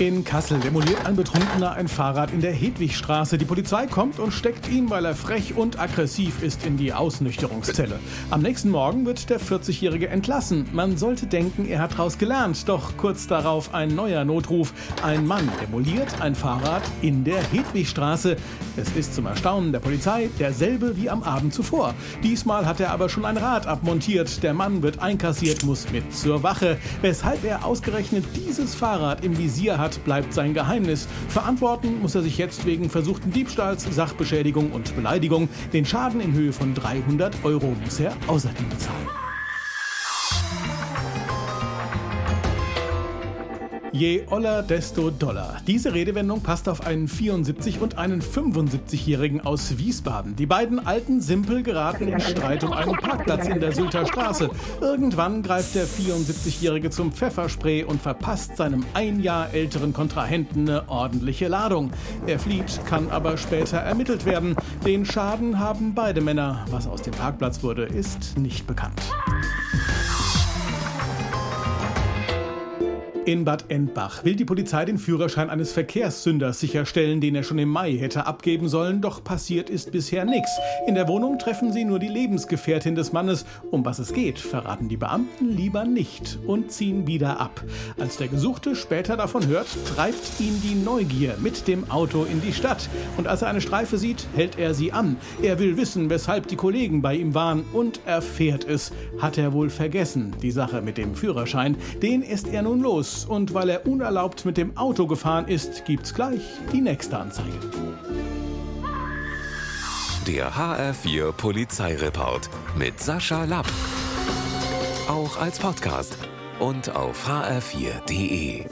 In Kassel demoliert ein Betrunkener ein Fahrrad in der Hedwigstraße. Die Polizei kommt und steckt ihn, weil er frech und aggressiv ist, in die Ausnüchterungszelle. Am nächsten Morgen wird der 40-Jährige entlassen. Man sollte denken, er hat daraus gelernt. Doch kurz darauf ein neuer Notruf. Ein Mann demoliert ein Fahrrad in der Hedwigstraße. Es ist zum Erstaunen der Polizei derselbe wie am Abend zuvor. Diesmal hat er aber schon ein Rad abmontiert. Der Mann wird einkassiert, muss mit zur Wache. Weshalb er ausgerechnet dieses Fahrrad im Visier hat, hat, bleibt sein Geheimnis. Verantworten muss er sich jetzt wegen versuchten Diebstahls, Sachbeschädigung und Beleidigung. Den Schaden in Höhe von 300 Euro muss er außerdem bezahlen. Je oller, desto doller. Diese Redewendung passt auf einen 74- und einen 75-Jährigen aus Wiesbaden. Die beiden alten Simpel geraten in Streit um einen Parkplatz in der Sylter Straße. Irgendwann greift der 74-Jährige zum Pfefferspray und verpasst seinem ein Jahr älteren Kontrahenten eine ordentliche Ladung. Er flieht, kann aber später ermittelt werden. Den Schaden haben beide Männer. Was aus dem Parkplatz wurde, ist nicht bekannt. In Bad Endbach will die Polizei den Führerschein eines Verkehrssünders sicherstellen, den er schon im Mai hätte abgeben sollen, doch passiert ist bisher nichts. In der Wohnung treffen sie nur die Lebensgefährtin des Mannes. Um was es geht, verraten die Beamten lieber nicht und ziehen wieder ab. Als der Gesuchte später davon hört, treibt ihn die Neugier mit dem Auto in die Stadt. Und als er eine Streife sieht, hält er sie an. Er will wissen, weshalb die Kollegen bei ihm waren und erfährt es. Hat er wohl vergessen, die Sache mit dem Führerschein. Den ist er nun los und weil er unerlaubt mit dem Auto gefahren ist, gibt's gleich die nächste Anzeige. Der HR4 Polizeireport mit Sascha Lapp. Auch als Podcast und auf hr4.de.